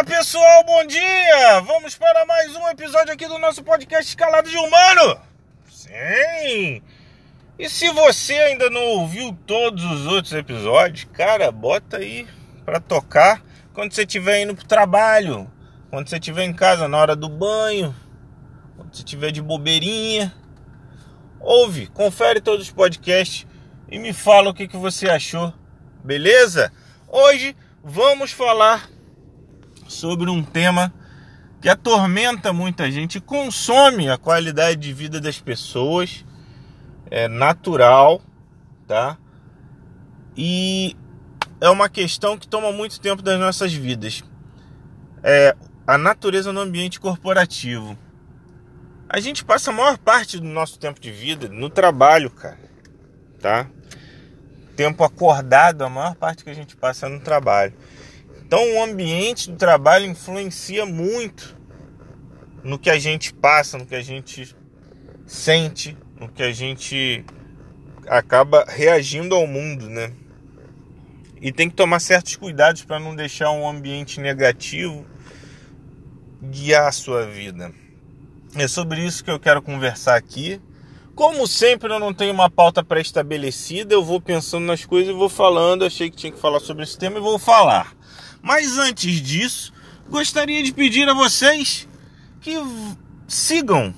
Fala pessoal, bom dia! Vamos para mais um episódio aqui do nosso podcast Escalado de Humano. Sim! E se você ainda não ouviu todos os outros episódios, cara, bota aí para tocar quando você estiver indo pro trabalho, quando você estiver em casa na hora do banho, quando você estiver de bobeirinha. Ouve, confere todos os podcasts e me fala o que, que você achou, beleza? Hoje vamos falar sobre um tema que atormenta muita gente, consome a qualidade de vida das pessoas, é natural, tá? E é uma questão que toma muito tempo das nossas vidas. É a natureza no ambiente corporativo. A gente passa a maior parte do nosso tempo de vida no trabalho, cara, tá? Tempo acordado, a maior parte que a gente passa é no trabalho. Então, o ambiente do trabalho influencia muito no que a gente passa, no que a gente sente, no que a gente acaba reagindo ao mundo, né? E tem que tomar certos cuidados para não deixar um ambiente negativo guiar a sua vida. É sobre isso que eu quero conversar aqui. Como sempre, eu não tenho uma pauta pré-estabelecida, eu vou pensando nas coisas e vou falando. Achei que tinha que falar sobre esse tema e vou falar. Mas antes disso, gostaria de pedir a vocês que sigam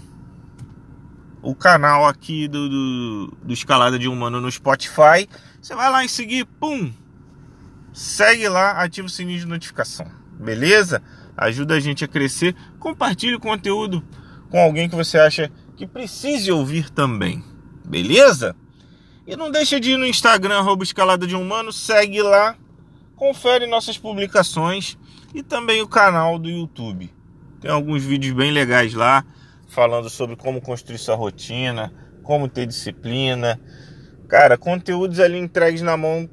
o canal aqui do, do, do, Escalada de Humano no Spotify. Você vai lá em seguir, pum! Segue lá, ativa o sininho de notificação. Beleza? Ajuda a gente a crescer. Compartilhe o conteúdo com alguém que você acha que precise ouvir também. Beleza? E não deixa de ir no Instagram, arroba Escalada de Humano, segue lá confere nossas publicações e também o canal do YouTube. Tem alguns vídeos bem legais lá, falando sobre como construir sua rotina, como ter disciplina. Cara, conteúdos ali entregues na mão,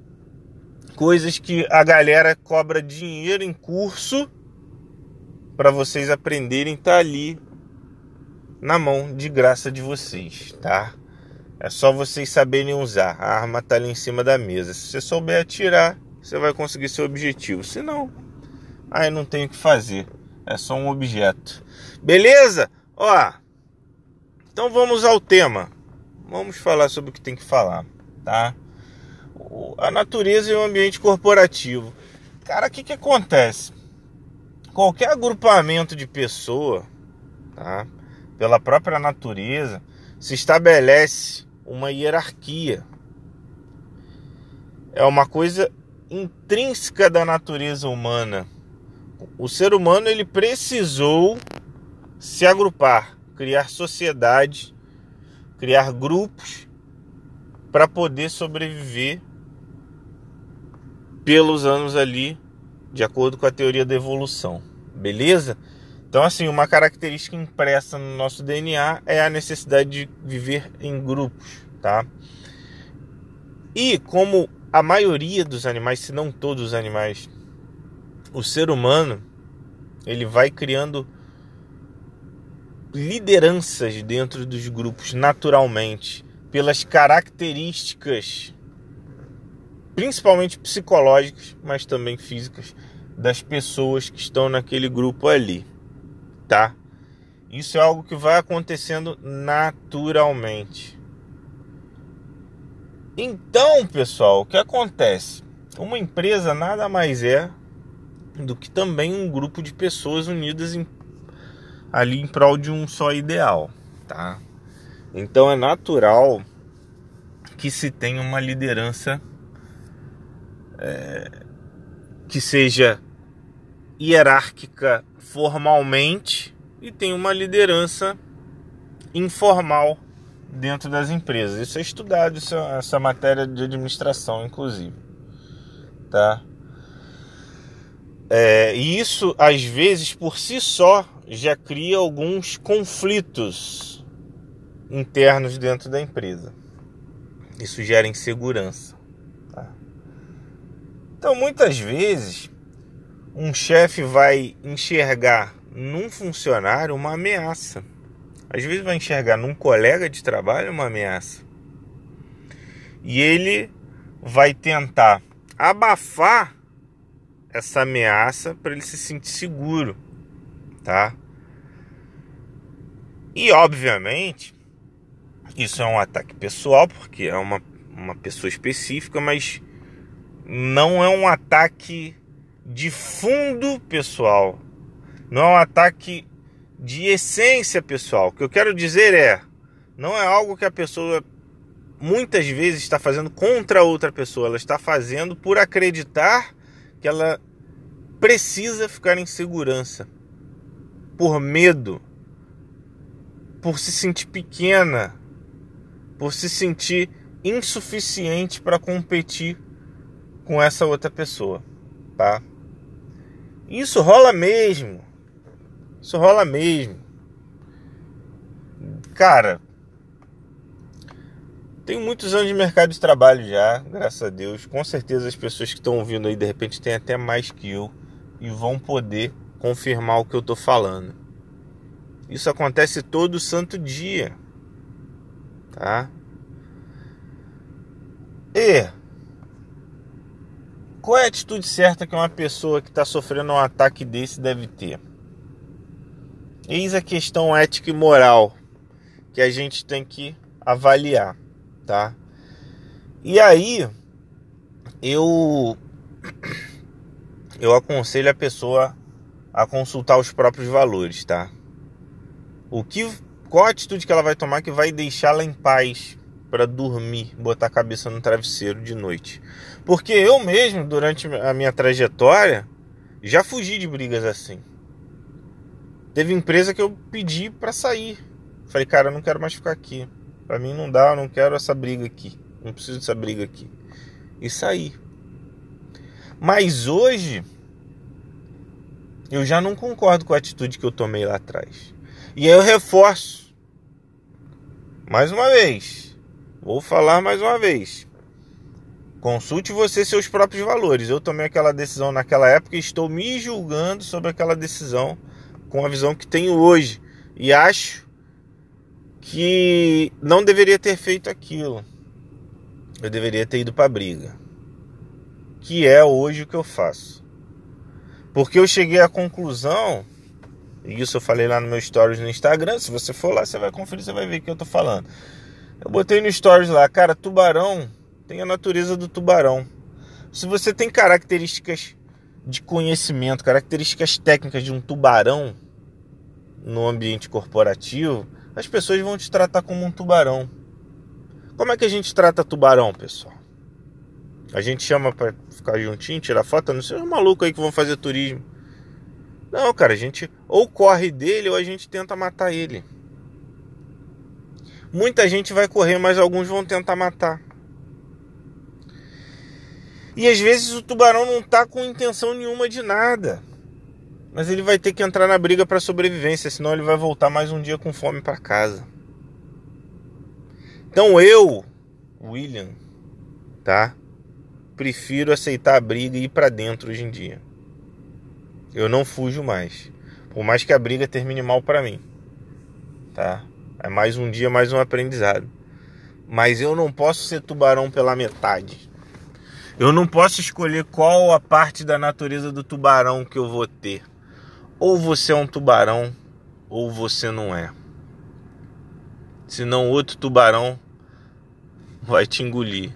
coisas que a galera cobra dinheiro em curso para vocês aprenderem tá ali na mão de graça de vocês, tá? É só vocês saberem usar. A arma tá ali em cima da mesa. Se você souber atirar, você vai conseguir seu objetivo. Se não, aí não tem o que fazer. É só um objeto. Beleza? Ó. Então vamos ao tema. Vamos falar sobre o que tem que falar, tá? A natureza e o ambiente corporativo. Cara, o que que acontece? Qualquer agrupamento de pessoa, tá? Pela própria natureza, se estabelece uma hierarquia. É uma coisa intrínseca da natureza humana. O ser humano ele precisou se agrupar, criar sociedade, criar grupos para poder sobreviver pelos anos ali, de acordo com a teoria da evolução. Beleza? Então, assim, uma característica impressa no nosso DNA é a necessidade de viver em grupos, tá? E como a maioria dos animais, se não todos os animais, o ser humano, ele vai criando lideranças dentro dos grupos naturalmente, pelas características principalmente psicológicas, mas também físicas das pessoas que estão naquele grupo ali, tá? Isso é algo que vai acontecendo naturalmente. Então, pessoal, o que acontece? Uma empresa nada mais é do que também um grupo de pessoas unidas em, ali em prol de um só ideal, tá? Então é natural que se tenha uma liderança é, que seja hierárquica formalmente e tenha uma liderança informal dentro das empresas. Isso é estudado, isso é, essa matéria de administração, inclusive. Tá? É, e isso, às vezes, por si só, já cria alguns conflitos internos dentro da empresa. Isso gera insegurança. Tá? Então, muitas vezes, um chefe vai enxergar num funcionário uma ameaça às vezes vai enxergar num colega de trabalho uma ameaça. E ele vai tentar abafar essa ameaça para ele se sentir seguro, tá? E obviamente, isso é um ataque pessoal, porque é uma, uma pessoa específica, mas não é um ataque de fundo pessoal, não é um ataque de essência pessoal. O que eu quero dizer é, não é algo que a pessoa muitas vezes está fazendo contra outra pessoa, ela está fazendo por acreditar que ela precisa ficar em segurança, por medo, por se sentir pequena, por se sentir insuficiente para competir com essa outra pessoa, tá? Isso rola mesmo. Isso rola mesmo. Cara, tenho muitos anos de mercado de trabalho já, graças a Deus. Com certeza as pessoas que estão ouvindo aí de repente têm até mais que eu e vão poder confirmar o que eu estou falando. Isso acontece todo santo dia, tá? E qual é a atitude certa que uma pessoa que está sofrendo um ataque desse deve ter? Eis a questão ética e moral que a gente tem que avaliar tá? E aí eu eu aconselho a pessoa a consultar os próprios valores, tá? O que qual a atitude que ela vai tomar que vai deixá-la em paz para dormir, botar a cabeça no travesseiro de noite? Porque eu mesmo durante a minha trajetória já fugi de brigas assim. Teve empresa que eu pedi para sair. Falei, cara, eu não quero mais ficar aqui. Para mim não dá, eu não quero essa briga aqui. Não preciso dessa briga aqui. E sair. Mas hoje eu já não concordo com a atitude que eu tomei lá atrás. E aí eu reforço. Mais uma vez. Vou falar mais uma vez. Consulte você seus próprios valores. Eu tomei aquela decisão naquela época e estou me julgando sobre aquela decisão com a visão que tenho hoje. E acho que não deveria ter feito aquilo. Eu deveria ter ido para a briga. Que é hoje o que eu faço. Porque eu cheguei à conclusão, e isso eu falei lá no meu stories no Instagram, se você for lá, você vai conferir, você vai ver o que eu tô falando. Eu botei no stories lá, cara, tubarão tem a natureza do tubarão. Se você tem características de conhecimento, características técnicas de um tubarão no ambiente corporativo, as pessoas vão te tratar como um tubarão. Como é que a gente trata tubarão, pessoal? A gente chama para ficar juntinho, tirar foto, não sei os malucos aí que vão fazer turismo. Não, cara, a gente ou corre dele ou a gente tenta matar ele. Muita gente vai correr, mas alguns vão tentar matar. E às vezes o tubarão não tá com intenção nenhuma de nada. Mas ele vai ter que entrar na briga para sobrevivência, senão ele vai voltar mais um dia com fome para casa. Então eu, William, tá? Prefiro aceitar a briga e ir para dentro hoje em dia. Eu não fujo mais. Por mais que a briga termine mal para mim. Tá? É mais um dia, mais um aprendizado. Mas eu não posso ser tubarão pela metade. Eu não posso escolher qual a parte da natureza do tubarão que eu vou ter. Ou você é um tubarão, ou você não é. Senão outro tubarão vai te engolir.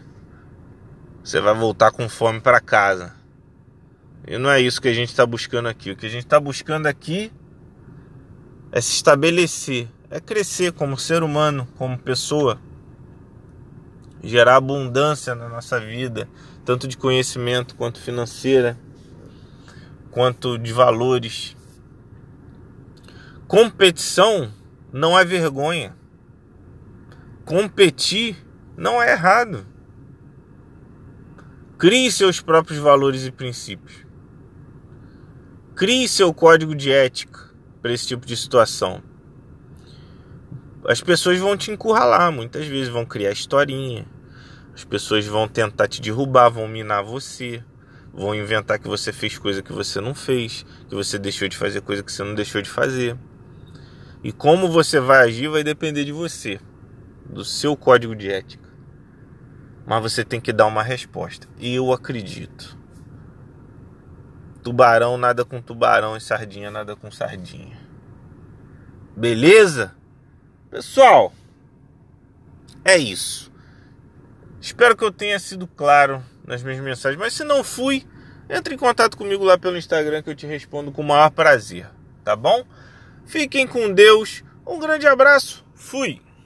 Você vai voltar com fome para casa. E não é isso que a gente está buscando aqui. O que a gente está buscando aqui é se estabelecer, é crescer como ser humano, como pessoa, gerar abundância na nossa vida, tanto de conhecimento quanto financeira, quanto de valores. Competição não é vergonha. Competir não é errado. Crie seus próprios valores e princípios. Crie seu código de ética para esse tipo de situação. As pessoas vão te encurralar, muitas vezes vão criar historinha. As pessoas vão tentar te derrubar, vão minar você, vão inventar que você fez coisa que você não fez, que você deixou de fazer coisa que você não deixou de fazer. E como você vai agir vai depender de você, do seu código de ética. Mas você tem que dar uma resposta. E eu acredito. Tubarão nada com tubarão e sardinha nada com sardinha. Beleza? Pessoal, é isso. Espero que eu tenha sido claro nas minhas mensagens, mas se não fui, entre em contato comigo lá pelo Instagram que eu te respondo com o maior prazer, tá bom? Fiquem com Deus. Um grande abraço. Fui.